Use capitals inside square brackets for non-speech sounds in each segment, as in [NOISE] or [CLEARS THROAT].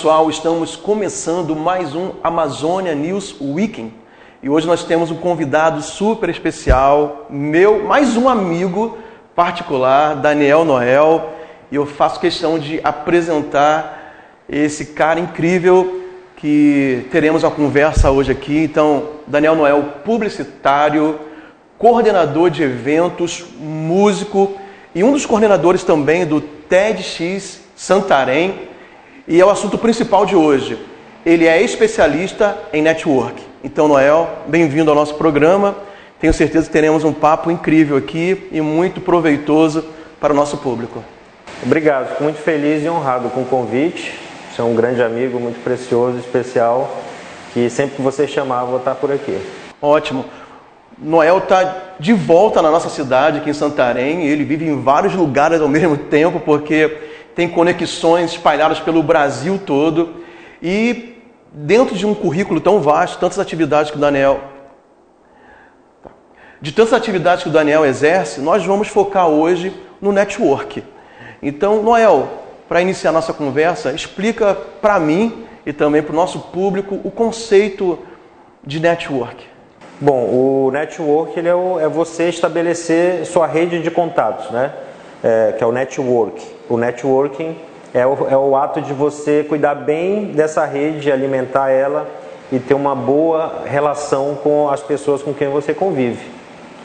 pessoal, estamos começando mais um Amazônia News Weekend. E hoje nós temos um convidado super especial, meu, mais um amigo particular, Daniel Noel, e eu faço questão de apresentar esse cara incrível que teremos uma conversa hoje aqui. Então, Daniel Noel, publicitário, coordenador de eventos, músico e um dos coordenadores também do TEDx Santarém e é o assunto principal de hoje. Ele é especialista em network. Então, Noel, bem-vindo ao nosso programa. Tenho certeza que teremos um papo incrível aqui e muito proveitoso para o nosso público. Obrigado, fico muito feliz e honrado com o convite. Você é um grande amigo, muito precioso, especial, que sempre que você chamar, vou estar por aqui. Ótimo. Noel está de volta na nossa cidade, aqui em Santarém. Ele vive em vários lugares ao mesmo tempo, porque tem conexões espalhadas pelo Brasil todo e dentro de um currículo tão vasto, tantas atividades que o Daniel de tantas atividades que o Daniel exerce, nós vamos focar hoje no network. Então, Noel, para iniciar nossa conversa, explica para mim e também para o nosso público o conceito de network. Bom, o network ele é, o, é você estabelecer sua rede de contatos, né? É, que é o network. O networking é o, é o ato de você cuidar bem dessa rede, alimentar ela e ter uma boa relação com as pessoas com quem você convive.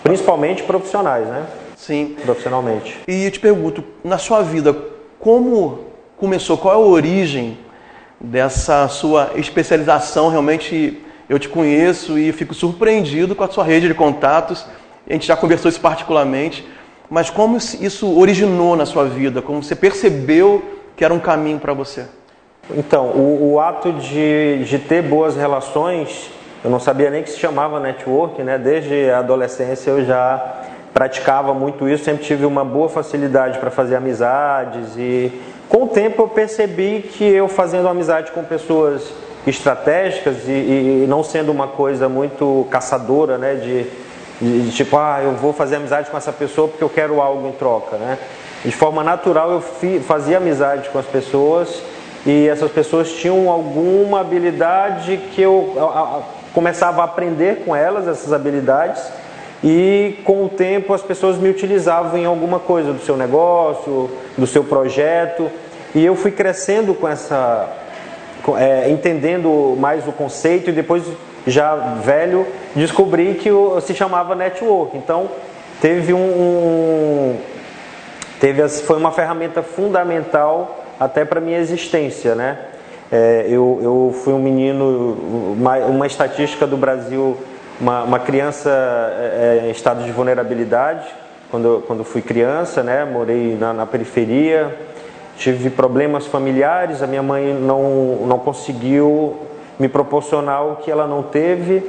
Principalmente profissionais, né? Sim. Profissionalmente. E eu te pergunto, na sua vida, como começou? Qual é a origem dessa sua especialização? Realmente eu te conheço e fico surpreendido com a sua rede de contatos. A gente já conversou isso particularmente. Mas como isso originou na sua vida? Como você percebeu que era um caminho para você? Então, o, o, ato de, de ter boas relações, eu não sabia nem que se chamava network, né? Desde a adolescência eu já praticava muito isso, sempre tive uma boa facilidade para fazer amizades e com o tempo eu percebi que eu fazendo amizade com pessoas estratégicas e, e não sendo uma coisa muito caçadora, né? De, de, tipo, ah, eu vou fazer amizade com essa pessoa porque eu quero algo em troca, né? De forma natural eu fi, fazia amizade com as pessoas e essas pessoas tinham alguma habilidade que eu a, a, começava a aprender com elas, essas habilidades, e com o tempo as pessoas me utilizavam em alguma coisa do seu negócio, do seu projeto, e eu fui crescendo com essa, é, entendendo mais o conceito e depois já velho, descobri que se chamava network. Então, teve um, um teve foi uma ferramenta fundamental até para minha existência, né? É, eu, eu fui um menino, uma, uma estatística do Brasil, uma, uma criança é, é em estado de vulnerabilidade, quando, quando fui criança, né? Morei na, na periferia, tive problemas familiares, a minha mãe não, não conseguiu me proporcionar o que ela não teve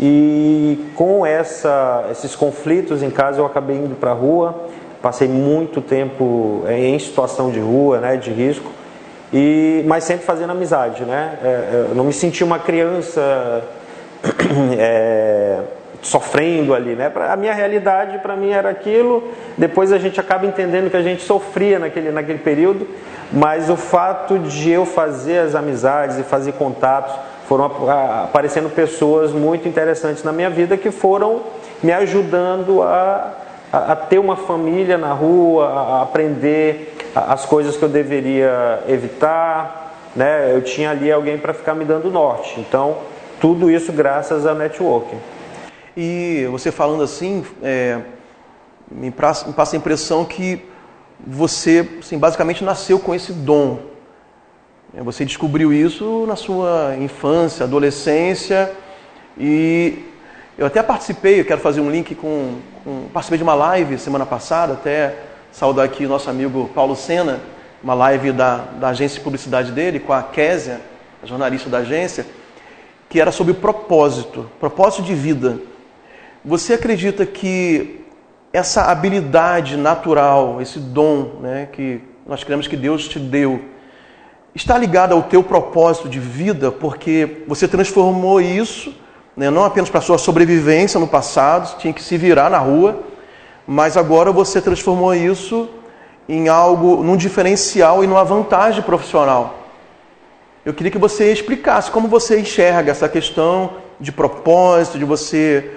e com essa, esses conflitos em casa eu acabei indo para a rua, passei muito tempo é, em situação de rua, né, de risco, e, mas sempre fazendo amizade, né? É, é eu não me senti uma criança [COUGHS] é, sofrendo ali, né? A minha realidade para mim era aquilo. Depois a gente acaba entendendo que a gente sofria naquele, naquele período, mas o fato de eu fazer as amizades e fazer contatos foram aparecendo pessoas muito interessantes na minha vida que foram me ajudando a, a, a ter uma família na rua, a, a aprender as coisas que eu deveria evitar. Né? Eu tinha ali alguém para ficar me dando norte. Então, tudo isso graças ao networking. E você falando assim, é, me, passa, me passa a impressão que você assim, basicamente nasceu com esse dom você descobriu isso na sua infância, adolescência e eu até participei, eu quero fazer um link com, com participei de uma live semana passada, até saudar aqui o nosso amigo Paulo Sena, uma live da, da agência de publicidade dele com a Késia, a jornalista da agência, que era sobre propósito, propósito de vida. Você acredita que essa habilidade natural, esse dom, né, que nós queremos que Deus te deu, está ligada ao teu propósito de vida, porque você transformou isso, né, não apenas para a sua sobrevivência no passado, tinha que se virar na rua, mas agora você transformou isso em algo, num diferencial e numa vantagem profissional. eu queria que você explicasse como você enxerga essa questão de propósito, de você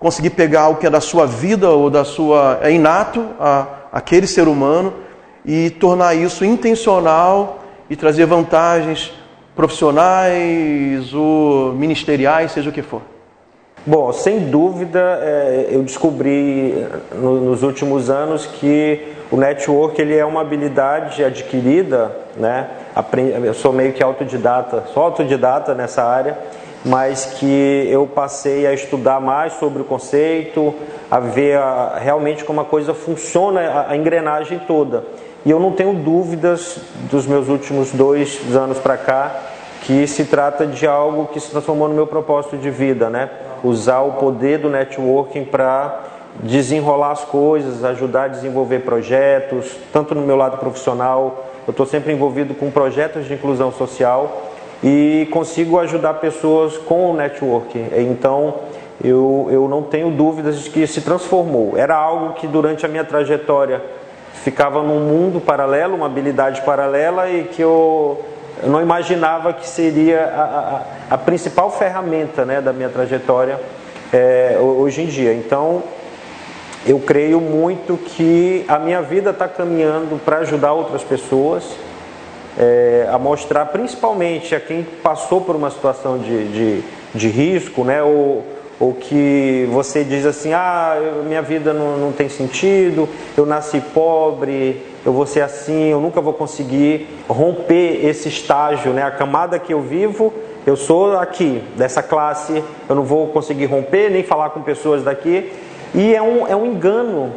conseguir pegar o que é da sua vida ou da sua é inato a aquele ser humano e tornar isso intencional e trazer vantagens profissionais ou ministeriais, seja o que for. Bom, sem dúvida, é, eu descobri nos últimos anos que o network ele é uma habilidade adquirida, né? Eu sou meio que autodidata, sou autodidata nessa área, mas que eu passei a estudar mais sobre o conceito, a ver realmente como a coisa funciona, a engrenagem toda. E eu não tenho dúvidas dos meus últimos dois anos para cá que se trata de algo que se transformou no meu propósito de vida, né? Usar o poder do networking para desenrolar as coisas, ajudar a desenvolver projetos, tanto no meu lado profissional, eu estou sempre envolvido com projetos de inclusão social e consigo ajudar pessoas com o networking. Então, eu, eu não tenho dúvidas de que se transformou. Era algo que durante a minha trajetória ficava num mundo paralelo, uma habilidade paralela e que eu, eu não imaginava que seria a, a, a principal ferramenta né, da minha trajetória é, hoje em dia. Então, eu creio muito que a minha vida está caminhando para ajudar outras pessoas, é, a mostrar principalmente a quem passou por uma situação de, de, de risco, né, ou, ou que você diz assim, ah, minha vida não, não tem sentido, eu nasci pobre, eu vou ser assim, eu nunca vou conseguir romper esse estágio, né? A camada que eu vivo, eu sou aqui, dessa classe, eu não vou conseguir romper, nem falar com pessoas daqui. E é um, é um engano,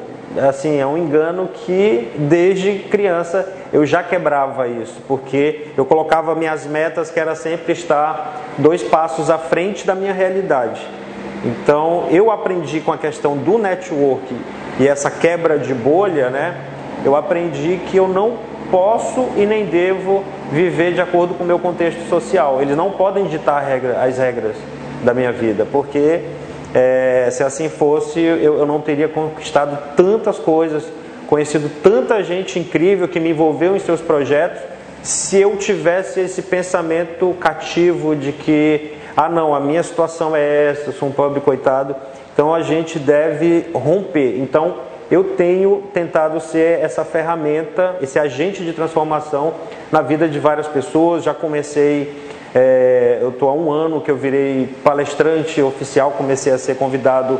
assim, é um engano que desde criança eu já quebrava isso, porque eu colocava minhas metas que era sempre estar dois passos à frente da minha realidade. Então, eu aprendi com a questão do network e essa quebra de bolha, né? Eu aprendi que eu não posso e nem devo viver de acordo com o meu contexto social. Eles não podem ditar regra, as regras da minha vida, porque é, se assim fosse, eu, eu não teria conquistado tantas coisas, conhecido tanta gente incrível que me envolveu em seus projetos, se eu tivesse esse pensamento cativo de que ah, não, a minha situação é essa, eu sou um pobre coitado. Então a gente deve romper. Então eu tenho tentado ser essa ferramenta, esse agente de transformação na vida de várias pessoas. Já comecei, é, eu estou há um ano que eu virei palestrante oficial, comecei a ser convidado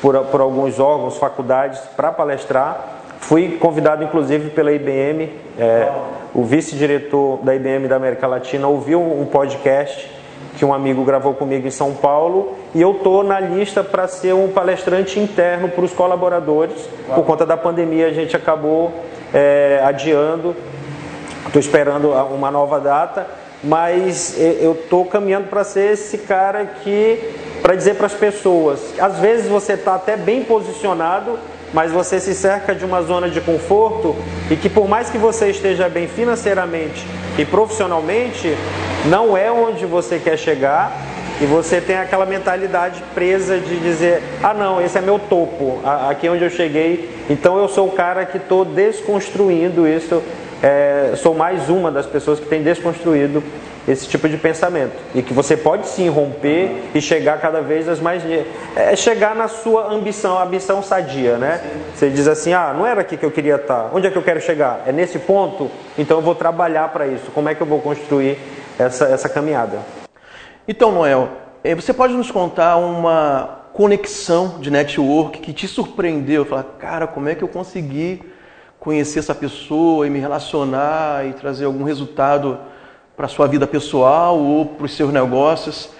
por, por alguns órgãos, faculdades para palestrar. Fui convidado inclusive pela IBM, é, o vice-diretor da IBM da América Latina ouviu um podcast que um amigo gravou comigo em São Paulo, e eu tô na lista para ser um palestrante interno para os colaboradores. Por conta da pandemia, a gente acabou é, adiando. Estou esperando uma nova data, mas eu estou caminhando para ser esse cara que, para dizer para as pessoas, às vezes você está até bem posicionado, mas você se cerca de uma zona de conforto e que por mais que você esteja bem financeiramente e profissionalmente, não é onde você quer chegar e você tem aquela mentalidade presa de dizer: ah, não, esse é meu topo, aqui é onde eu cheguei, então eu sou o cara que estou desconstruindo isso. É, sou mais uma das pessoas que tem desconstruído esse tipo de pensamento. E que você pode sim romper e chegar cada vez às mais. É chegar na sua ambição, a ambição sadia, né? Você diz assim: ah, não era aqui que eu queria estar, onde é que eu quero chegar? É nesse ponto? Então eu vou trabalhar para isso. Como é que eu vou construir essa, essa caminhada? Então, Noel, é, você pode nos contar uma conexão de network que te surpreendeu? Falar, cara, como é que eu consegui conhecer essa pessoa e me relacionar e trazer algum resultado? Para a sua vida pessoal ou para os seus negócios.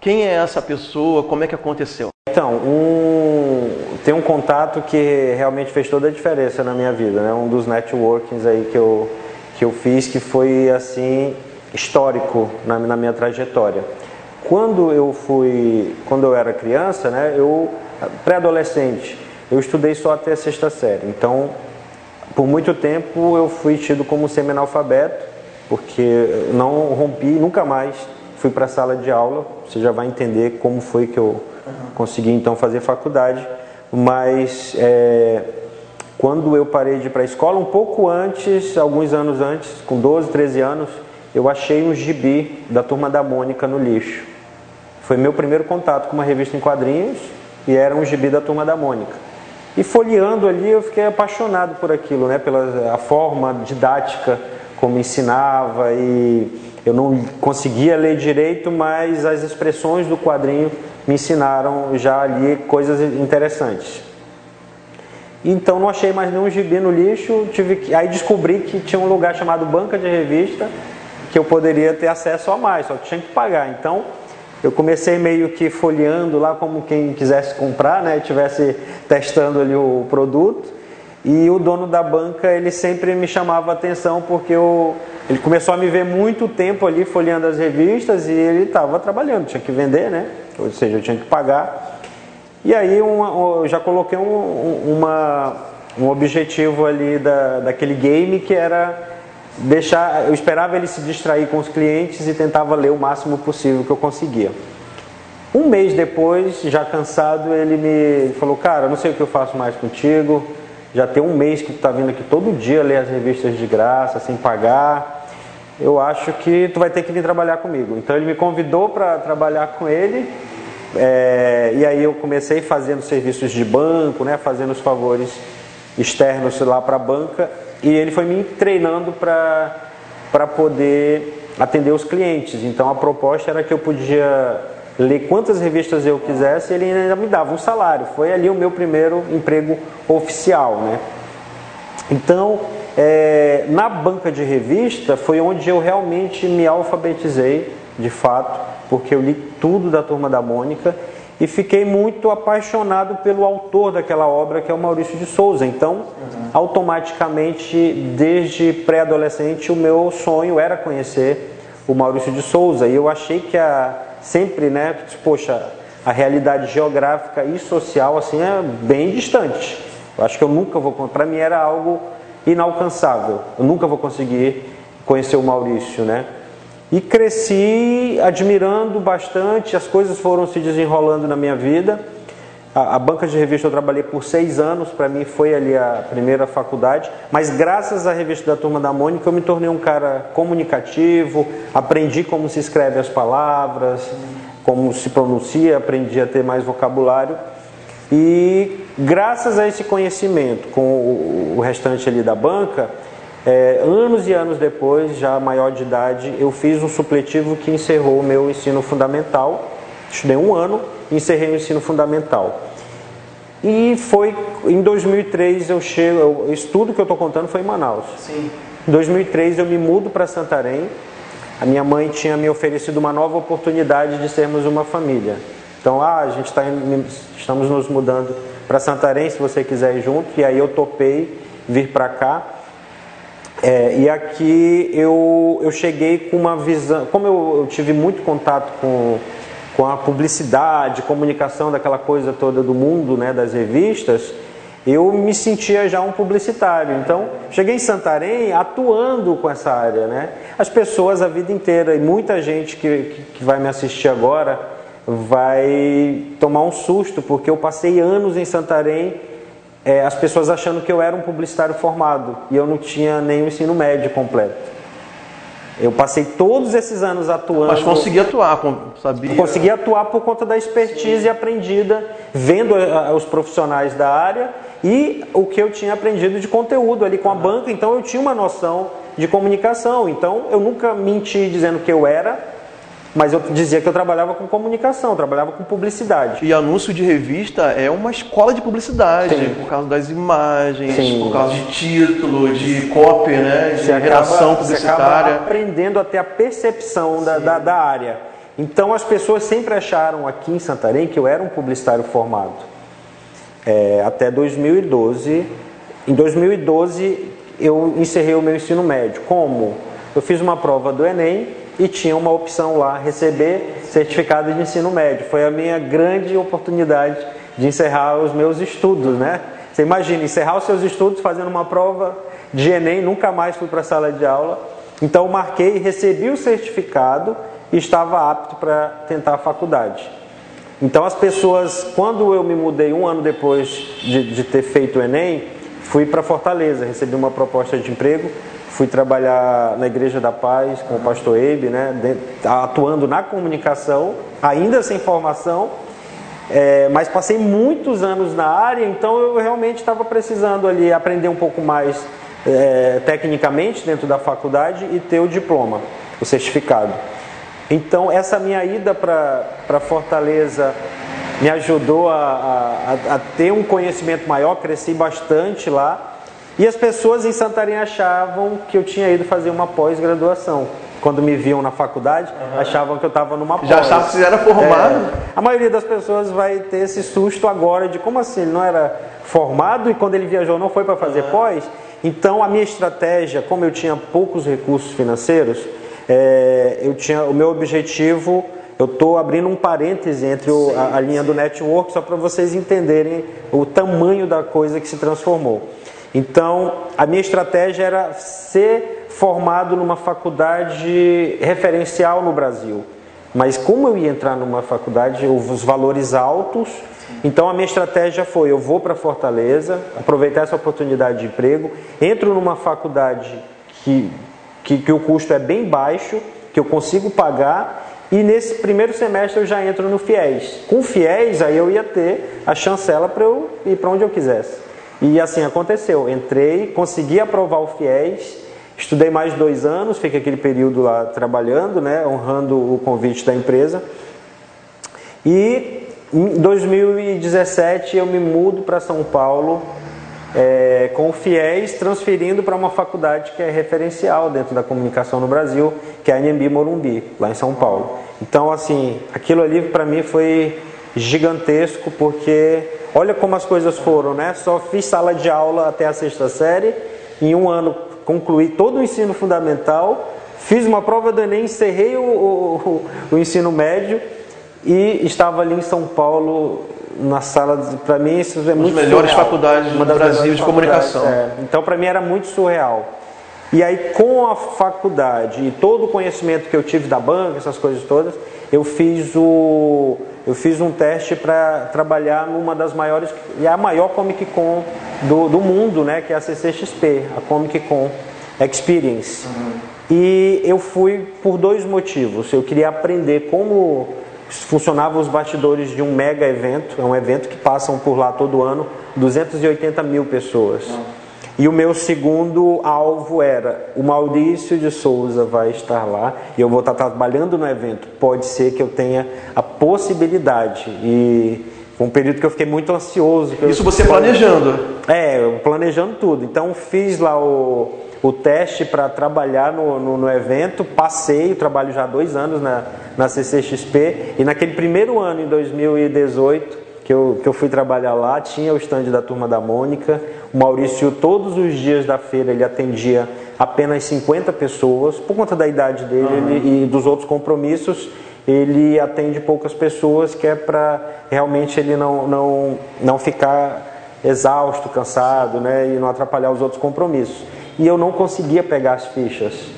Quem é essa pessoa? Como é que aconteceu? Então, um, tem um contato que realmente fez toda a diferença na minha vida, né? Um dos networkings aí que eu, que eu fiz que foi assim histórico na, na minha trajetória. Quando eu fui, quando eu era criança, né? Eu pré-adolescente, eu estudei só até a sexta série. Então, por muito tempo eu fui tido como semi-analfabeto porque não rompi, nunca mais fui para a sala de aula. Você já vai entender como foi que eu consegui então fazer faculdade. Mas é, quando eu parei de ir para a escola, um pouco antes, alguns anos antes, com 12, 13 anos, eu achei um gibi da Turma da Mônica no lixo. Foi meu primeiro contato com uma revista em quadrinhos e era um gibi da Turma da Mônica. E folheando ali eu fiquei apaixonado por aquilo, né? pela a forma didática como ensinava e eu não conseguia ler direito, mas as expressões do quadrinho me ensinaram já ali coisas interessantes. Então não achei mais nenhum gibi no lixo, tive que, aí descobri que tinha um lugar chamado banca de revista que eu poderia ter acesso a mais, só tinha que pagar. Então eu comecei meio que folheando lá como quem quisesse comprar, né, tivesse testando ali o produto. E o dono da banca, ele sempre me chamava a atenção porque eu, ele começou a me ver muito tempo ali folheando as revistas e ele estava trabalhando, tinha que vender, né? Ou seja, eu tinha que pagar. E aí uma, eu já coloquei um, uma, um objetivo ali da, daquele game que era deixar, eu esperava ele se distrair com os clientes e tentava ler o máximo possível que eu conseguia. Um mês depois, já cansado, ele me falou: Cara, não sei o que eu faço mais contigo. Já tem um mês que tu está vindo aqui todo dia ler as revistas de graça, sem pagar. Eu acho que tu vai ter que vir trabalhar comigo. Então ele me convidou para trabalhar com ele. É, e aí eu comecei fazendo serviços de banco, né, fazendo os favores externos lá para a banca e ele foi me treinando para poder atender os clientes. Então a proposta era que eu podia ler quantas revistas eu quisesse ele ainda me dava um salário. Foi ali o meu primeiro emprego oficial. Né? Então, é, na banca de revista foi onde eu realmente me alfabetizei, de fato, porque eu li tudo da Turma da Mônica e fiquei muito apaixonado pelo autor daquela obra, que é o Maurício de Souza. Então, uhum. automaticamente, desde pré-adolescente, o meu sonho era conhecer o Maurício de Souza. E eu achei que a, sempre, né, poxa, a realidade geográfica e social assim é bem distante. Eu acho que eu nunca vou, para mim era algo inalcançável. Eu nunca vou conseguir conhecer o Maurício, né? E cresci admirando bastante, as coisas foram se desenrolando na minha vida. A, a banca de revista eu trabalhei por seis anos, para mim foi ali a primeira faculdade, mas graças à revista da Turma da Mônica eu me tornei um cara comunicativo, aprendi como se escreve as palavras, como se pronuncia, aprendi a ter mais vocabulário. E graças a esse conhecimento com o, o restante ali da banca, é, anos e anos depois, já maior de idade, eu fiz um supletivo que encerrou o meu ensino fundamental. Estudei um ano encerrei o ensino fundamental. E foi em 2003 eu chego, o estudo que eu estou contando foi em Manaus. Sim. Em 2003 eu me mudo para Santarém. A minha mãe tinha me oferecido uma nova oportunidade de sermos uma família. Então, ah, a gente está estamos nos mudando para Santarém, se você quiser ir junto. E aí eu topei vir para cá. É, e aqui eu, eu cheguei com uma visão, como eu, eu, tive muito contato com, com a publicidade, comunicação daquela coisa toda do mundo, né, das revistas, eu me sentia já um publicitário. Então, cheguei em Santarém atuando com essa área. Né? As pessoas a vida inteira, e muita gente que, que, vai me assistir agora, vai tomar um susto, porque eu passei anos em Santarém é, as pessoas achando que eu era um publicitário formado e eu não tinha o ensino médio completo. Eu passei todos esses anos atuando. Mas consegui atuar, sabia? Consegui atuar por conta da expertise Sim. aprendida, vendo os profissionais da área e o que eu tinha aprendido de conteúdo ali com a banca. Então eu tinha uma noção de comunicação. Então eu nunca menti dizendo que eu era mas eu dizia que eu trabalhava com comunicação, trabalhava com publicidade. E anúncio de revista é uma escola de publicidade, Sim. por causa das imagens, Sim. por causa de título, de copy, né? de você reação publicitária. Você aprendendo a ter a percepção da, da, da área. Então as pessoas sempre acharam aqui em Santarém que eu era um publicitário formado. É, até 2012. Em 2012 eu encerrei o meu ensino médio. Como? Eu fiz uma prova do Enem e tinha uma opção lá, receber certificado de ensino médio. Foi a minha grande oportunidade de encerrar os meus estudos, né? Você imagina, encerrar os seus estudos fazendo uma prova de Enem, nunca mais fui para a sala de aula. Então marquei, recebi o certificado e estava apto para tentar a faculdade. Então as pessoas, quando eu me mudei um ano depois de, de ter feito o Enem, fui para Fortaleza, recebi uma proposta de emprego fui trabalhar na Igreja da Paz com o pastor Eibe, né, atuando na comunicação, ainda sem formação, é, mas passei muitos anos na área, então eu realmente estava precisando ali aprender um pouco mais é, tecnicamente dentro da faculdade e ter o diploma, o certificado. Então essa minha ida para Fortaleza me ajudou a, a, a ter um conhecimento maior, cresci bastante lá e as pessoas em Santarém achavam que eu tinha ido fazer uma pós-graduação. Quando me viam na faculdade, uhum. achavam que eu estava numa pós. Já achavam que você era formado? É, a maioria das pessoas vai ter esse susto agora de como assim, ele não era formado e quando ele viajou não foi para fazer uhum. pós? Então a minha estratégia, como eu tinha poucos recursos financeiros, é, eu tinha o meu objetivo eu estou abrindo um parêntese entre o, a, a, linha sim. do network só para vocês entenderem o tamanho da coisa que se transformou. Então, a minha estratégia era ser formado numa faculdade referencial no Brasil. Mas como eu ia entrar numa faculdade, os valores altos, então a minha estratégia foi: eu vou para Fortaleza, aproveitar essa oportunidade de emprego, entro numa faculdade que, que, que o custo é bem baixo, que eu consigo pagar, e nesse primeiro semestre eu já entro no FIES. Com FIES, aí eu ia ter a chancela para eu ir para onde eu quisesse. E assim aconteceu. Entrei, consegui aprovar o FIES, estudei mais dois anos, fiquei aquele período lá trabalhando, né, honrando o convite da empresa. E em 2017 eu me mudo para São Paulo é, com o FIES transferindo para uma faculdade que é referencial dentro da comunicação no Brasil, que é a Anhembi Morumbi, lá em São Paulo. Então, assim, aquilo ali para mim foi gigantesco, porque Olha como as coisas foram, né? Só fiz sala de aula até a sexta série, em um ano concluí todo o ensino fundamental, fiz uma prova do Enem, encerrei o, o, o ensino médio e estava ali em São Paulo na sala, para mim isso é muito Uma das melhores surreal. faculdades do Brasil de comunicação. É. Então para mim era muito surreal. E aí com a faculdade e todo o conhecimento que eu tive da banca, essas coisas todas, eu fiz o eu fiz um teste para trabalhar numa das maiores, e é a maior Comic Con do, do mundo, né, que é a CCXP, a Comic Con Experience. Uhum. E eu fui por dois motivos. Eu queria aprender como funcionavam os bastidores de um mega evento, é um evento que passam por lá todo ano 280 mil pessoas. Uhum. E o meu segundo alvo era: o Maurício de Souza vai estar lá e eu vou estar trabalhando no evento. Pode ser que eu tenha a possibilidade. E foi um período que eu fiquei muito ansioso. Isso você planejando? É, planejando tudo. Então fiz lá o, o teste para trabalhar no, no, no, evento, passei, trabalho já há dois anos na, na CCXP, e naquele primeiro ano, em 2018, que eu, que eu fui trabalhar lá, tinha o stand da Turma da Mônica, o Maurício, todos os dias da feira, ele atendia apenas 50 pessoas, por conta da idade dele uhum. ele, e dos outros compromissos, ele atende poucas pessoas, que é para realmente ele não, não, não ficar exausto, cansado, né, e não atrapalhar os outros compromissos. E eu não conseguia pegar as fichas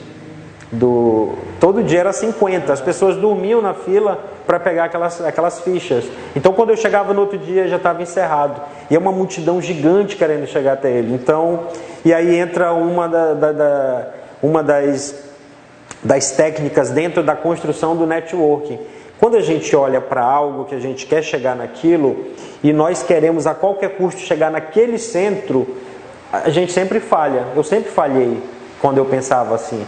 do todo dia era 50. As pessoas dormiam na fila para pegar aquelas, aquelas fichas. Então, quando eu chegava no outro dia, já estava encerrado. E é uma multidão gigante querendo chegar até ele. Então, e aí entra uma, da, da, da uma das, das técnicas dentro da construção do networking. Quando a gente olha para algo que a gente quer chegar naquilo e nós queremos a qualquer custo chegar naquele centro, a gente sempre falha. Eu sempre falhei quando eu pensava assim.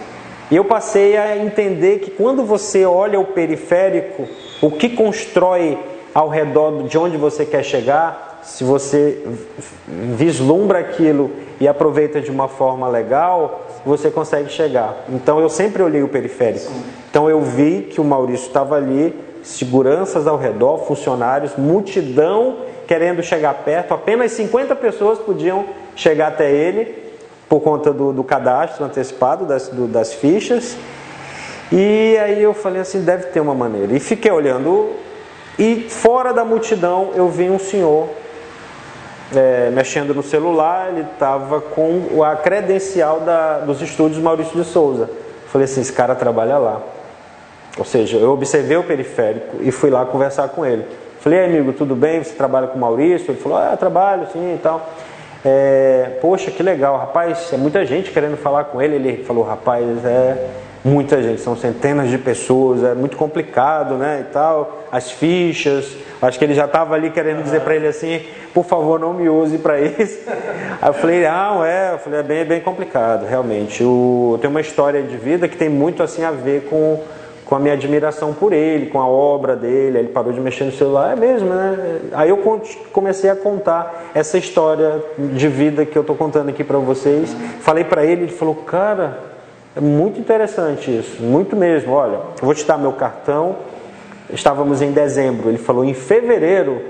E eu passei a entender que quando você olha o periférico, o que constrói ao redor de onde você quer chegar, se você vislumbra aquilo e aproveita de uma forma legal, você consegue chegar. Então eu sempre olhei o periférico. Então eu vi que o Maurício estava ali, seguranças ao redor, funcionários, multidão querendo chegar perto, apenas 50 pessoas podiam chegar até ele por conta do, do cadastro antecipado das, do, das fichas. E aí eu falei assim, deve ter uma maneira. E fiquei olhando e fora da multidão eu vi um senhor é, mexendo no celular, ele estava com a credencial da, dos estúdios Maurício de Souza. Falei assim, esse cara trabalha lá. Ou seja, eu observei o periférico e fui lá conversar com ele. Falei, amigo, tudo bem? Você trabalha com o Maurício? Ele falou, ah, trabalho, sim e tal. É, poxa, que legal, rapaz, é muita gente querendo falar com ele. Ele falou, rapaz, é muita gente, são centenas de pessoas, é muito complicado, né, e tal. As fichas, acho que ele já estava ali querendo dizer para ele assim, por favor, não me use para isso. Aí eu falei, ah, é, eu falei, é bem, bem complicado, realmente. O, eu tenho uma história de vida que tem muito assim a ver com com a minha admiração por ele, com a obra dele. Ele parou de mexer no celular, é mesmo, né? Aí eu comecei a contar essa história de vida que eu estou contando aqui para vocês. Falei para ele, ele falou, cara, é muito interessante isso, muito mesmo. Olha, eu vou te dar meu cartão. Estávamos em dezembro. Ele falou, em fevereiro,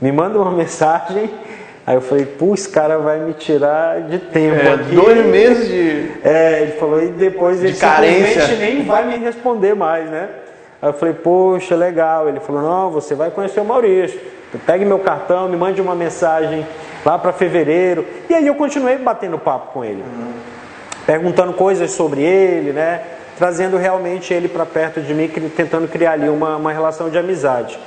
me manda uma [LAUGHS] mensagem Aí eu falei, pô, esse cara vai me tirar de tempo é, aqui. Dois meses de. É, ele falou, e depois de ele carência. simplesmente nem vai me responder mais, né? Aí eu falei, poxa, legal. Ele falou, não, você vai conhecer o Maurício. Pegue meu cartão, me mande uma mensagem lá para fevereiro. E aí eu continuei batendo papo com ele. Uhum. Perguntando coisas sobre ele, né? Trazendo realmente ele para perto de mim, tentando criar ali uma, uma relação de amizade.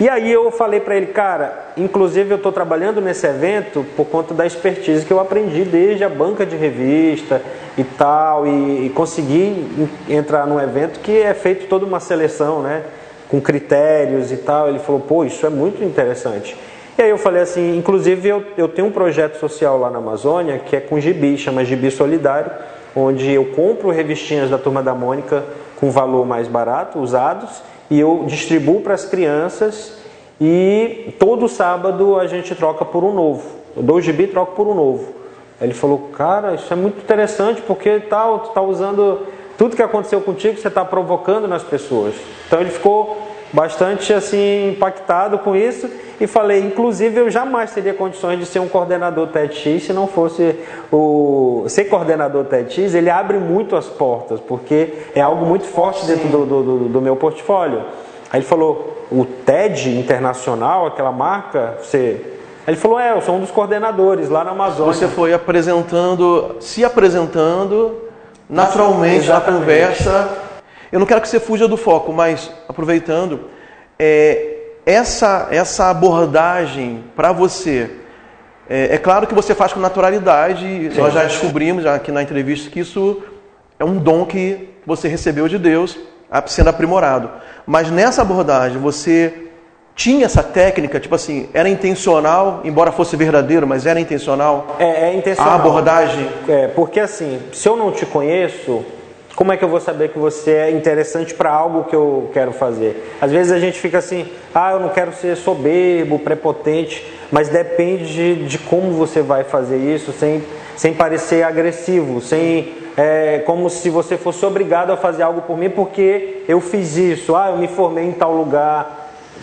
E aí eu falei para ele, cara, inclusive eu estou trabalhando nesse evento por conta da expertise que eu aprendi desde a banca de revista e tal, e, e consegui entrar num evento que é feito toda uma seleção, né, com critérios e tal. Ele falou, pô, isso é muito interessante. E aí eu falei assim, inclusive eu, eu tenho um projeto social lá na Amazônia que é com gibi, chama Gibi Solidário, onde eu compro revistinhas da Turma da Mônica com valor mais barato, usados, e eu distribuo para as crianças e todo sábado a gente troca por um novo. Eu dou o gibi e troco por um novo. Ele falou, cara, isso é muito interessante porque tal, tu está usando tudo que aconteceu contigo, você está provocando nas pessoas. Então ele ficou bastante assim impactado com isso. E falei, inclusive eu jamais teria condições de ser um coordenador TEDx se não fosse o ser coordenador TEDx, ele abre muito as portas, porque é algo muito forte dentro do, do, do, meu portfólio. Aí ele falou, o TED internacional, aquela marca, você ele falou, é, eu sou um dos coordenadores lá na Amazônia. Você foi apresentando, se apresentando naturalmente na conversa. Eu não quero que você fuja do foco, mas aproveitando, é, essa, essa abordagem para você, é, é, claro que você faz com naturalidade, Sim. nós já descobrimos já aqui na entrevista que isso é um dom que você recebeu de Deus, sendo aprimorado. Mas nessa abordagem, você tinha essa técnica, tipo assim, era intencional, embora fosse verdadeiro, mas era intencional? É, é intencional. A abordagem? É, porque assim, se eu não te conheço, como é que eu vou saber que você é interessante para algo que eu quero fazer? Às vezes a gente fica assim, ah, eu não quero ser soberbo, prepotente, mas depende de, como você vai fazer isso sem, sem parecer agressivo, sem é, como se você fosse obrigado a fazer algo por mim porque eu fiz isso, ah, eu me formei em tal lugar.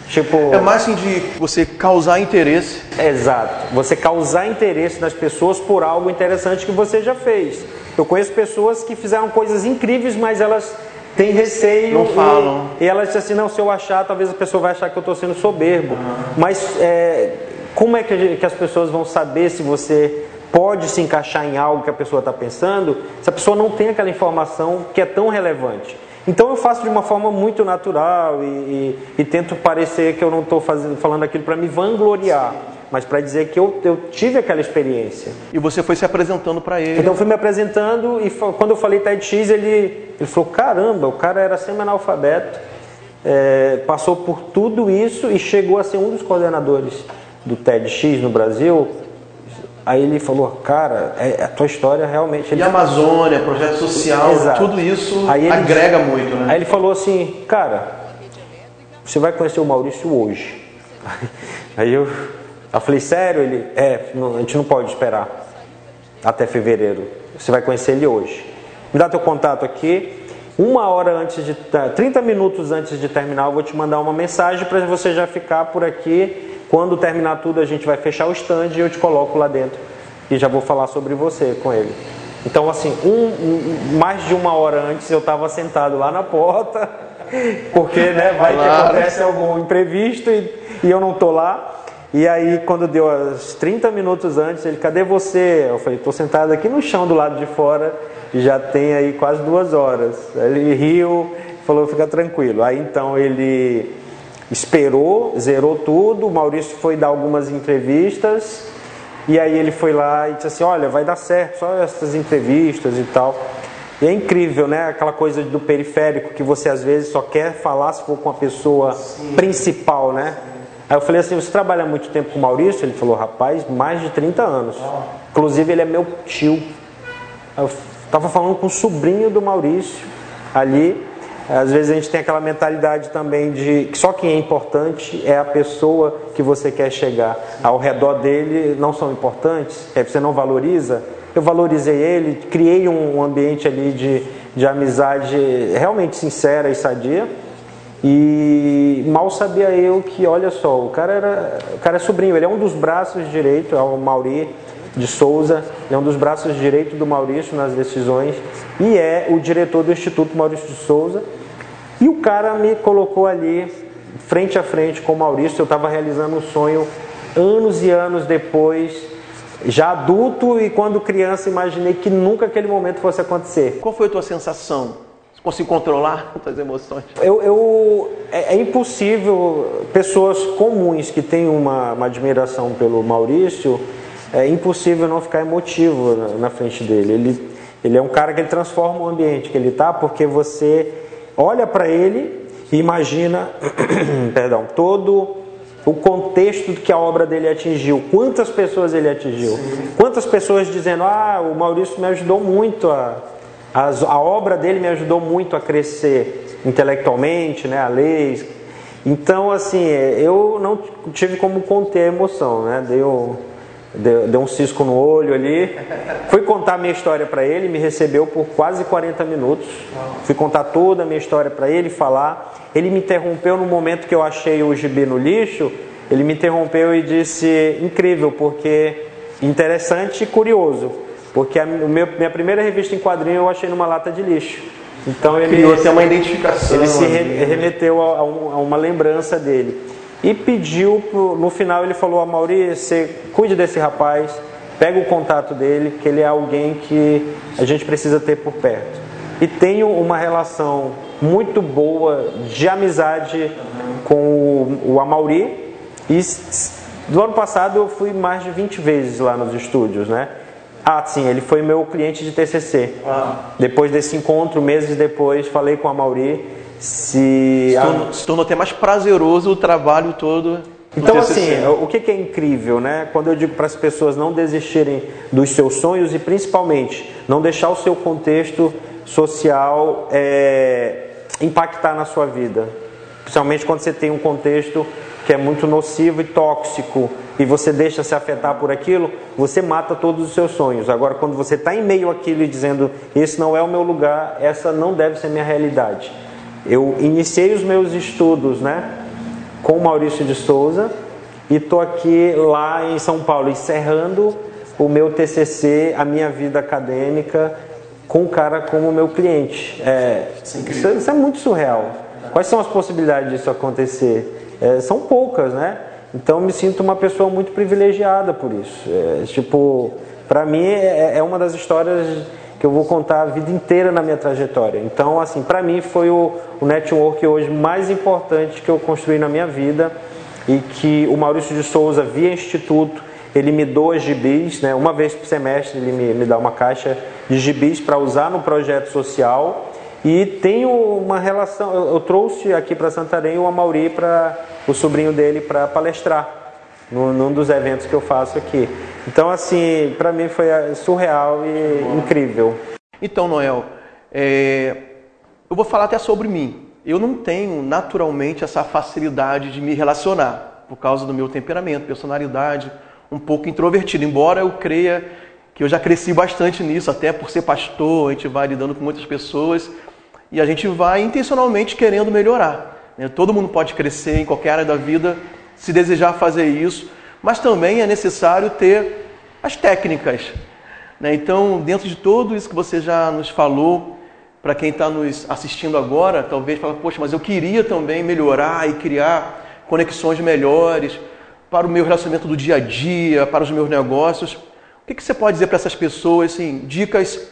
Tipo, é mais assim de você causar interesse. Exato. Você causar interesse nas pessoas por algo interessante que você já fez. Eu conheço pessoas que fizeram coisas incríveis, mas elas têm receio. Não falam. E, e elas dizem assim: não, se eu achar, talvez a pessoa vai achar que eu estou sendo soberbo. Uhum. Mas é, como é que, que as pessoas vão saber se você pode se encaixar em algo que a pessoa está pensando, se a pessoa não tem aquela informação que é tão relevante? Então eu faço de uma forma muito natural e, e, e tento parecer que eu não estou falando aquilo para me vangloriar mas para dizer que eu, eu tive aquela experiência. E você foi se apresentando para ele. Então eu fui me apresentando e quando eu falei TEDx, ele, ele falou: caramba, o cara era semi-analfabeto, é, passou por tudo isso e chegou a ser um dos coordenadores do TEDx no Brasil. Aí ele falou, cara, é, a tua história realmente. E a Amazônia, projeto social, Exato. tudo isso ele, agrega muito, né? Aí ele falou assim, cara, você vai conhecer o Maurício hoje. [LAUGHS] Aí eu eu falei, sério? Ele, é, não, a gente não pode esperar até fevereiro. Você vai conhecer ele hoje. Me dá teu contato aqui. Uma hora antes de. 30 minutos antes de terminar, eu vou te mandar uma mensagem para você já ficar por aqui. Quando terminar tudo, a gente vai fechar o stand e eu te coloco lá dentro. E já vou falar sobre você com ele. Então, assim, um, um, mais de uma hora antes eu estava sentado lá na porta, [LAUGHS] porque né, vai que acontece algum imprevisto e, e eu não estou lá. E aí, quando deu as 30 minutos antes, ele, cadê você? Eu falei, estou sentado aqui no chão do lado de fora, já tem aí quase duas horas. Ele riu, falou, fica tranquilo. Aí então ele esperou, zerou tudo, o Maurício foi dar algumas entrevistas, E aí ele foi lá e disse assim: Olha, vai dar certo, só essas entrevistas e tal. E é incrível, né? Aquela coisa do periférico que você às vezes só quer falar se for com a pessoa Sim. principal, né? Aí eu falei assim: Você trabalha muito tempo com o Maurício? Ele falou: Rapaz, mais de 30 anos. Inclusive, ele é meu tio. Eu estava falando com o sobrinho do Maurício ali. Às vezes a gente tem aquela mentalidade também de que só quem é importante é a pessoa que você quer chegar. Ao redor dele não são importantes, é você não valoriza. Eu valorizei ele, criei um ambiente ali de, de amizade realmente sincera e sadia. E mal sabia eu que, olha só, o cara era, o cara é sobrinho, ele é um dos braços direito, é o Mauri de Souza, é um dos braços direito do Maurício nas decisões e é o diretor do Instituto Maurício de Souza. E o cara me colocou ali, frente a frente com o Maurício. Eu estava realizando um sonho anos e anos depois, já adulto e quando criança, imaginei que nunca aquele momento fosse acontecer. Qual foi a tua sensação? Você conseguiu controlar as emoções? Eu, eu é, é, impossível, pessoas comuns que têm uma, uma admiração pelo Maurício, é impossível não ficar emotivo na, na frente dele. Ele, ele é um cara que ele transforma o ambiente que ele está, porque você olha para ele e imagina, [CLEARS THROAT] perdão, todo o contexto que a obra dele atingiu, quantas pessoas ele atingiu, Sim. quantas pessoas dizendo, ah, o Maurício me ajudou muito a, a, a obra dele me ajudou muito a crescer intelectualmente, né, a ler. Então, assim, eu não tive como conter a emoção, né? Deu, deu, deu um cisco no olho ali. Fui contar a minha história para ele, me recebeu por quase 40 minutos. Fui contar toda a minha história para ele, falar. Ele me interrompeu no momento que eu achei o gibi no lixo. Ele me interrompeu e disse: incrível, porque interessante e curioso, porque a minha primeira revista em quadrinho eu achei numa lata de lixo. Então ele criou uma identificação. Ele se remeteu a, a uma lembrança dele e pediu, no final ele falou a Mauri, você cuide desse rapaz, pega o contato dele, que ele é alguém que a gente precisa ter por perto. E tenho uma relação muito boa de amizade com o, o Amauri. E do ano passado eu fui mais de 20 vezes lá nos estúdios, né? Ah, sim, ele foi meu cliente de TCC. Ah. Depois desse encontro, meses depois, falei com a Mauri se, tornou, se até mais prazeroso o trabalho todo. Então, assim, o que é incrível, né? Quando eu digo para as pessoas não desistirem dos seus sonhos e principalmente não deixar o seu contexto social é, impactar na sua vida. Principalmente quando você tem um contexto que é muito nocivo e tóxico e você deixa se afetar por aquilo, você mata todos os seus sonhos. Agora, quando você está em meio àquilo e dizendo, esse não é o meu lugar, essa não deve ser minha realidade eu iniciei os meus estudos né, com Maurício de Souza e estou aqui lá em São Paulo encerrando o meu TCC, a minha vida acadêmica com um cara como meu cliente. É, isso, isso, é muito surreal. Quais são as possibilidades disso acontecer? É, são poucas, né? Então me sinto uma pessoa muito privilegiada por isso. É, tipo, para mim é, é uma das histórias que eu vou contar a vida inteira na minha trajetória. Então, assim, para mim foi o, o network hoje mais importante que eu construí na minha vida e que o Maurício de Souza, via Instituto, ele me doa gibis, né? uma vez por semestre ele me, me dá uma caixa de gibis para usar no projeto social e tenho uma relação, eu, eu trouxe aqui para Santarém o Amauri, para o sobrinho dele, para palestrar num, num dos eventos que eu faço aqui. Então, assim, para mim foi eh, surreal e incrível. Então, Noel, é... eu vou falar até sobre mim. Eu não tenho naturalmente essa facilidade de me relacionar por causa do meu temperamento, personalidade, um pouco introvertido. Embora eu creia que eu já cresci bastante nisso, até por ser pastor, a gente vai lidando com muitas pessoas e a gente vai intencionalmente querendo melhorar. Né? Todo mundo pode crescer em qualquer área da vida se desejar fazer isso mas também é necessário ter as técnicas. Né? Então, dentro de tudo isso que você já nos falou, para quem está nos assistindo agora, talvez fala, poxa, mas eu queria também melhorar e criar conexões melhores para o meu relacionamento do dia a dia, para os meus negócios. O que, que você pode dizer para essas pessoas, assim, dicas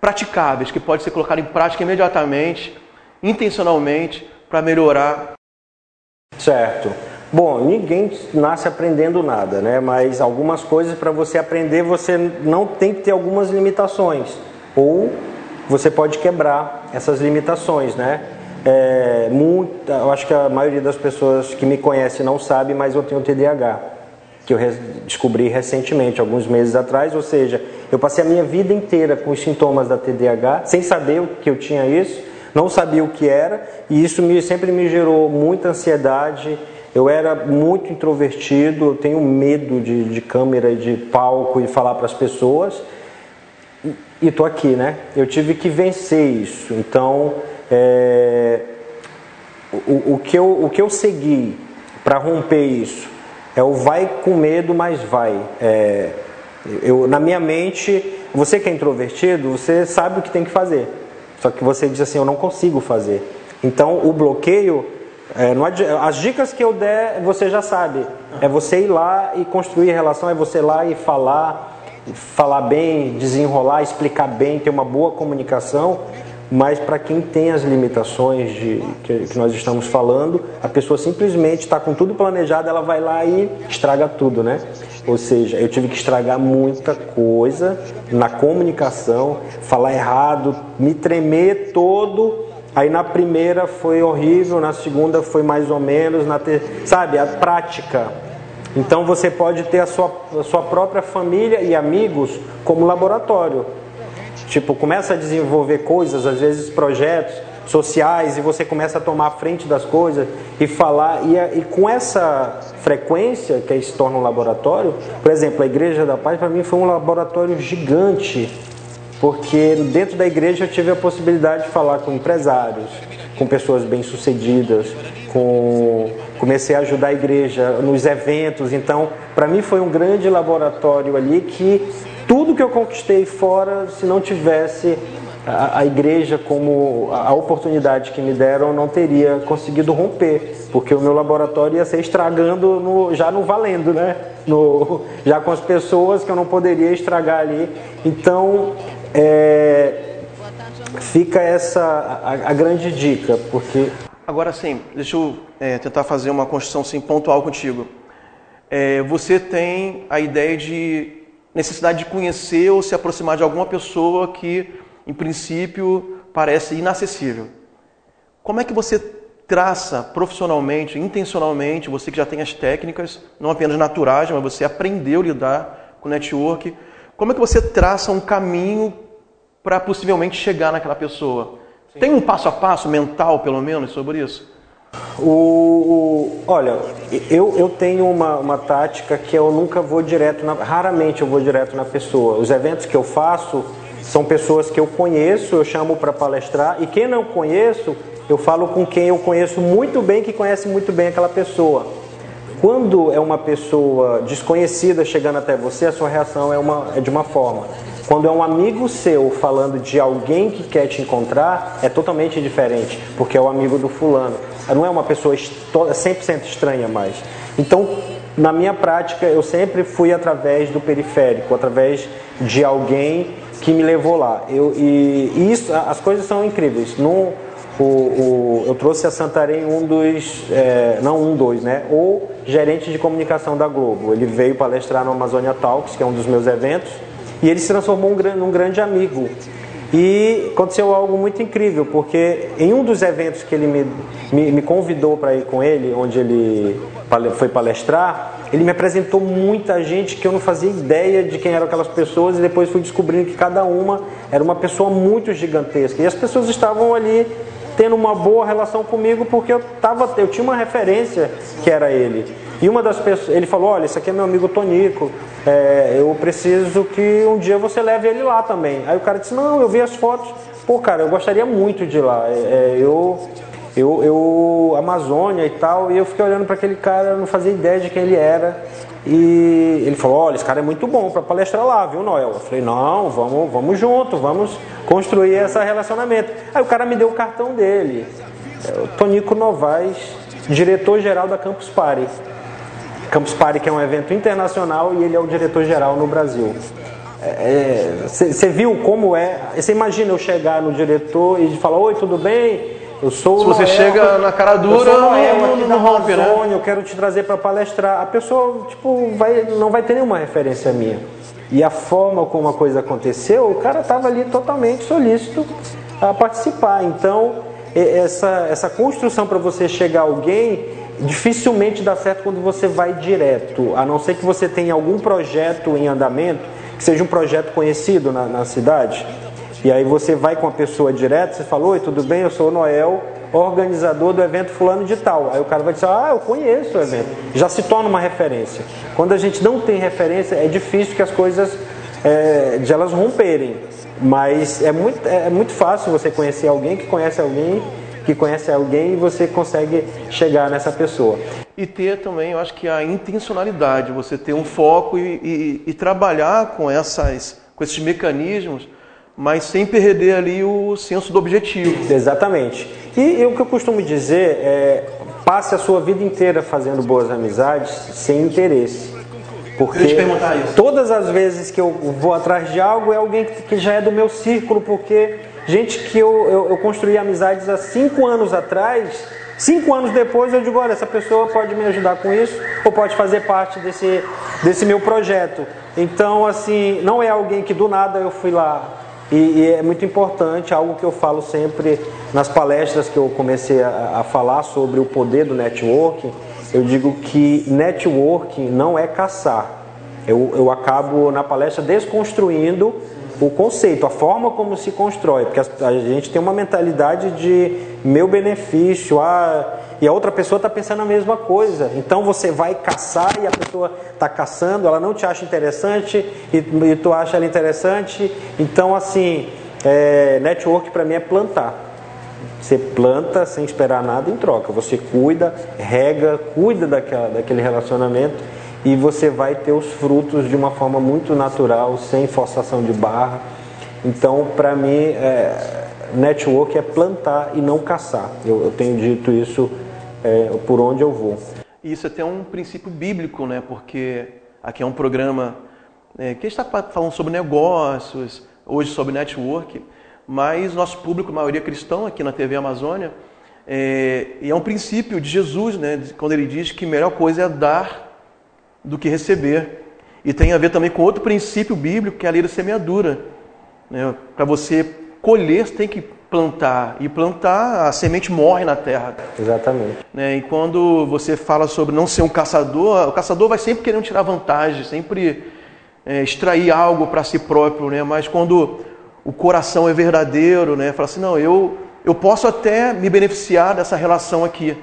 praticáveis que pode ser colocado em prática imediatamente, intencionalmente, para melhorar? Certo. Bom, ninguém nasce aprendendo nada, né? Mas algumas coisas para você aprender você não tem que ter algumas limitações. Ou você pode quebrar essas limitações, né? É, eu acho que a maioria das pessoas que me conhecem não sabe, mas eu tenho TDAH, que eu descobri recentemente, alguns meses atrás. Ou seja, eu passei a minha vida inteira com os sintomas da TDAH, sem saber que eu tinha isso, não sabia o que era, e isso me, sempre me gerou muita ansiedade. Eu era muito introvertido, eu tenho medo de, de câmera, de palco e falar para as pessoas. E estou aqui, né? Eu tive que vencer isso. Então, é, o, o, que eu, o que eu segui para romper isso é o vai com medo, mas vai. É, eu, na minha mente, você que é introvertido, você sabe o que tem que fazer. Só que você diz assim, eu não consigo fazer. Então o bloqueio, é, as dicas que eu der, você já sabe. É você ir lá e construir relação, é você ir lá e falar, falar bem, desenrolar, explicar bem, ter uma boa comunicação. Mas para quem tem as limitações de, que, que nós estamos falando, a pessoa simplesmente está com tudo planejado, ela vai lá e estraga tudo, né? Ou seja, eu tive que estragar muita coisa na comunicação, falar errado, me tremer todo. Aí na primeira foi horrível, na segunda foi mais ou menos, na ter... sabe, a prática. Então você pode ter a sua, a sua própria família e amigos como laboratório. Tipo, começa a desenvolver coisas, às vezes projetos sociais, e você começa a tomar a frente das coisas e falar. E, e com essa frequência que aí se torna um laboratório, por exemplo, a Igreja da Paz para mim foi um laboratório gigante, porque dentro da igreja eu tive a possibilidade de falar com empresários, com pessoas bem-sucedidas, com comecei a ajudar a igreja nos eventos. Então, para mim foi um grande laboratório ali que tudo que eu conquistei fora, se não tivesse a, a, igreja como a oportunidade que me deram, não teria conseguido romper, porque o meu laboratório ia ser estragando no, já no valendo, né? No, já com as pessoas que eu não poderia estragar ali. Então, é, fica essa a, a, grande dica, porque... Agora sim, deixa eu é, tentar fazer uma construção sim, pontual contigo. É, você tem a ideia de necessidade de conhecer ou se aproximar de alguma pessoa que, em princípio, parece inacessível. Como é que você traça profissionalmente, intencionalmente, você que já tem as técnicas, não apenas naturais, mas você aprendeu a lidar com network, como é que você traça um caminho para possivelmente chegar naquela pessoa? Sim. Tem um passo a passo mental, pelo menos, sobre isso? O, o, olha, eu, eu tenho uma, uma tática que eu nunca vou direto, na, raramente eu vou direto na pessoa. Os eventos que eu faço são pessoas que eu conheço, eu chamo para palestrar, e quem não conheço, eu falo com quem eu conheço muito bem, que conhece muito bem aquela pessoa. Quando é uma pessoa desconhecida chegando até você, a sua reação é, uma, é de uma forma. Quando é um amigo seu falando de alguém que quer te encontrar, é totalmente diferente, porque é o amigo do fulano. Não é uma pessoa 100% estranha mais. Então, na minha prática, eu sempre fui através do periférico, através de alguém que me levou lá. Eu, e, e isso, as coisas são incríveis. No, o, o, eu trouxe a Santarém um dos, é, não um, dois, né? O gerente de comunicação da Globo. Ele veio palestrar no Amazônia Talks, que é um dos meus eventos. E ele se transformou num grande amigo. E aconteceu algo muito incrível, porque em um dos eventos que ele me, me, me convidou para ir com ele, onde ele foi palestrar, ele me apresentou muita gente que eu não fazia ideia de quem eram aquelas pessoas e depois fui descobrindo que cada uma era uma pessoa muito gigantesca. E as pessoas estavam ali tendo uma boa relação comigo porque eu, tava, eu tinha uma referência que era ele. E uma das pessoas, ele falou: Olha, esse aqui é meu amigo Tonico, é, eu preciso que um dia você leve ele lá também. Aí o cara disse: Não, eu vi as fotos. Pô, cara, eu gostaria muito de ir lá. É, é eu, eu, eu, Amazônia e tal, e eu fiquei olhando para aquele cara, não fazia ideia de quem ele era. E ele falou: Olha, esse cara é muito bom para palestrar lá, viu, Noel? Eu falei: Não, vamos, vamos junto, vamos construir esse relacionamento. Aí o cara me deu o cartão dele, é o Tonico Novaes, diretor-geral da Campus Party. Campus Party, que é um evento internacional, e ele é o diretor-geral no Brasil. Você é, viu como é? Você imagina eu chegar no diretor e falar: Oi, tudo bem? Eu sou Se você Noel, chega na cara dura, eu Noel não- aqui não rompe, né? Amazônia, eu quero te trazer para palestrar. A pessoa tipo, vai, não vai ter nenhuma referência minha. E a forma como a coisa aconteceu, o cara estava ali totalmente solícito a participar. Então, essa, essa construção para você chegar a alguém dificilmente dá certo quando você vai direto, a não ser que você tenha algum projeto em andamento, que seja um projeto conhecido na, na cidade. E aí você vai com a pessoa direto, você fala, oi, tudo bem? Eu sou o Noel, organizador do evento fulano de tal. Aí o cara vai dizer, ah, eu conheço o evento. Já se torna uma referência. Quando a gente não tem referência, é difícil que as coisas, é, de elas romperem. Mas é muito, é muito fácil você conhecer alguém que conhece alguém, que conhece alguém e você consegue chegar nessa pessoa. E ter também, eu acho que a intencionalidade, você ter um foco e, e- e trabalhar com, essas, com esses mecanismos, mas sem perder ali o senso do objetivo. Exatamente. E, e o que eu costumo dizer é passe a sua vida inteira fazendo boas amizades sem interesse. Porque todas as vezes que eu vou atrás de algo é alguém que, que já é do meu círculo, porque gente que eu, eu, eu construí amizades há cinco anos atrás, cinco anos depois eu digo, olha, essa pessoa pode me ajudar com isso, ou pode fazer parte desse, desse meu projeto. Então, assim, não é alguém que do nada eu fui lá e, e é muito importante, algo que eu falo sempre nas palestras que eu comecei a, a falar sobre o poder do networking. Eu digo que networking não é caçar. Eu, eu acabo na palestra desconstruindo o conceito, a forma como se constrói, porque a, a gente tem uma mentalidade de meu benefício, ah, e a outra pessoa está pensando a mesma coisa. Então você vai caçar e a pessoa está caçando, ela não te acha interessante e, e tu acha ela interessante. Então, assim, é, network para mim é plantar. Você planta sem esperar nada em troca. Você cuida, rega, cuida daquela, daquele relacionamento e você vai ter os frutos de uma forma muito natural, sem forçação de barra. Então, para mim, é, network é plantar e não caçar. Eu, eu tenho dito isso é, por onde eu vou. Isso é até um princípio bíblico, né? Porque aqui é um programa é, que está falando sobre negócios, hoje sobre network, mas nosso público, a maioria cristão aqui na TV Amazônia, é, e é um princípio de Jesus, né? Quando ele diz que a melhor coisa é dar do que receber. E tem a ver também com outro princípio bíblico, que é a lei da semeadura. Né? Para você colher, você tem que plantar. E plantar, a semente morre na terra. Exatamente. Né? E quando você fala sobre não ser um caçador, o caçador vai sempre querendo tirar vantagem, sempre é, extrair algo para si próprio. Né? Mas quando o coração é verdadeiro, né? fala assim: não, eu, eu posso até me beneficiar dessa relação aqui,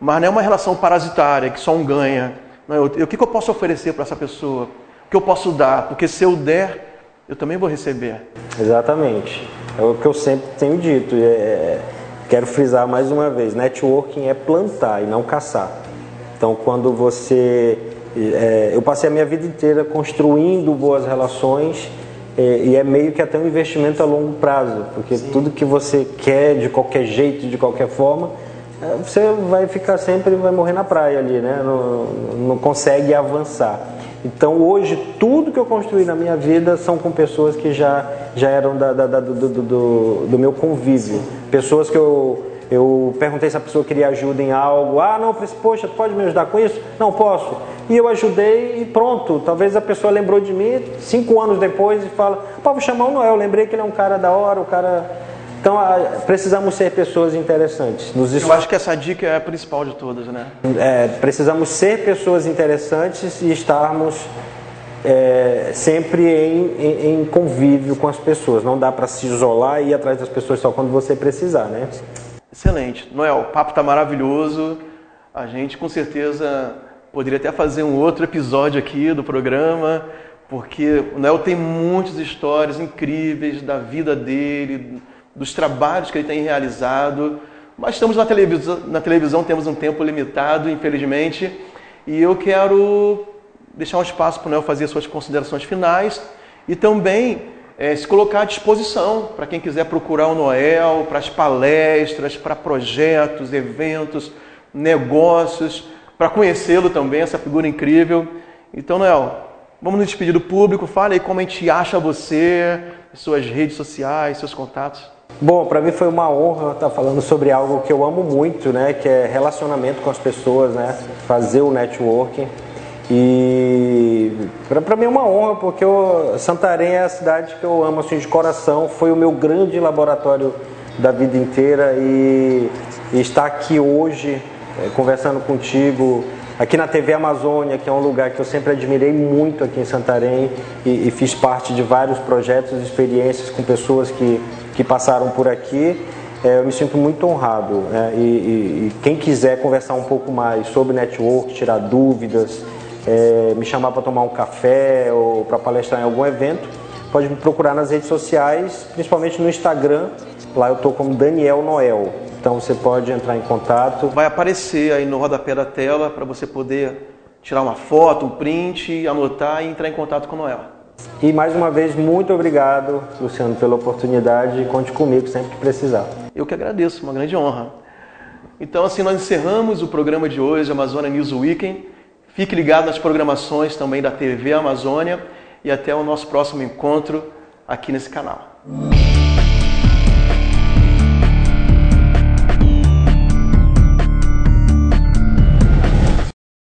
mas não é uma relação parasitária que só um ganha. Não, eu, eu, o que, que eu posso oferecer para essa pessoa? O que eu posso dar? Porque se eu der, eu também vou receber. Exatamente. É o que eu sempre tenho dito. É, quero frisar mais uma vez: networking é plantar e não caçar. Então, quando você. É, eu passei a minha vida inteira construindo boas relações é, e é meio que até um investimento a longo prazo, porque Sim. tudo que você quer de qualquer jeito, de qualquer forma, é, você vai ficar sempre, vai morrer na praia ali, né? Não, não consegue avançar. Então hoje tudo que eu construí na minha vida são com pessoas que já, já eram da, da, da, do, do, do, do, meu convívio. Pessoas que eu, eu perguntei se a pessoa queria ajuda em algo. Ah, não, poxa, pode me ajudar com isso? Não, posso. E eu ajudei e pronto. Talvez a pessoa lembrou de mim cinco anos depois e fala, pô, vou chamar o Noel, lembrei que ele é um cara da hora, o cara... Então precisamos ser pessoas interessantes. Nos Eu acho que essa dica é a principal de todas, né? É, precisamos ser pessoas interessantes e estarmos é, sempre em, em, em, convívio com as pessoas. Não dá para se isolar e ir atrás das pessoas só quando você precisar, né? Excelente. Noel, o papo está maravilhoso. A gente com certeza poderia até fazer um outro episódio aqui do programa, porque o Noel tem muitas histórias incríveis da vida dele, dos trabalhos que ele tem realizado. Mas estamos na televisão, na televisão temos um tempo limitado, infelizmente, e eu quero deixar um espaço para o Noel fazer suas considerações finais e também é, se colocar à disposição para quem quiser procurar o Noel, para as palestras, para projetos, eventos, negócios, para conhecê-lo também, essa figura incrível. Então, Noel, vamos nos despedir do público, fale aí como a gente acha você, suas redes sociais, seus contatos. Bom, para mim foi uma honra estar falando sobre algo que eu amo muito, né, que é relacionamento com as pessoas, né, fazer o networking. E para mim é uma honra, porque eu, Santarém é a cidade que eu amo assim, de coração, foi o meu grande laboratório da vida inteira e, e estar aqui hoje é, conversando contigo, aqui na TV Amazônia, que é um lugar que eu sempre admirei muito aqui em Santarém e, e fiz parte de vários projetos e experiências com pessoas que, que passaram por aqui. É, eu me sinto muito honrado. Né? E, e, e, quem quiser conversar um pouco mais sobre network, tirar dúvidas, é, me chamar para tomar um café ou para palestrar em algum evento, pode me procurar nas redes sociais, principalmente no Instagram. Lá eu estou como Daniel Noel. Então você pode entrar em contato. Vai aparecer aí no rodapé da tela para você poder tirar uma foto, um print, anotar e entrar em contato com o Noel. E mais uma vez, muito obrigado, Luciano, pela oportunidade e conte comigo sempre que precisar. Eu que agradeço, uma grande honra. Então, assim, nós encerramos o programa de hoje, Amazônia News Weekend. Fique ligado nas programações também da TV Amazônia e até o nosso próximo encontro aqui nesse canal.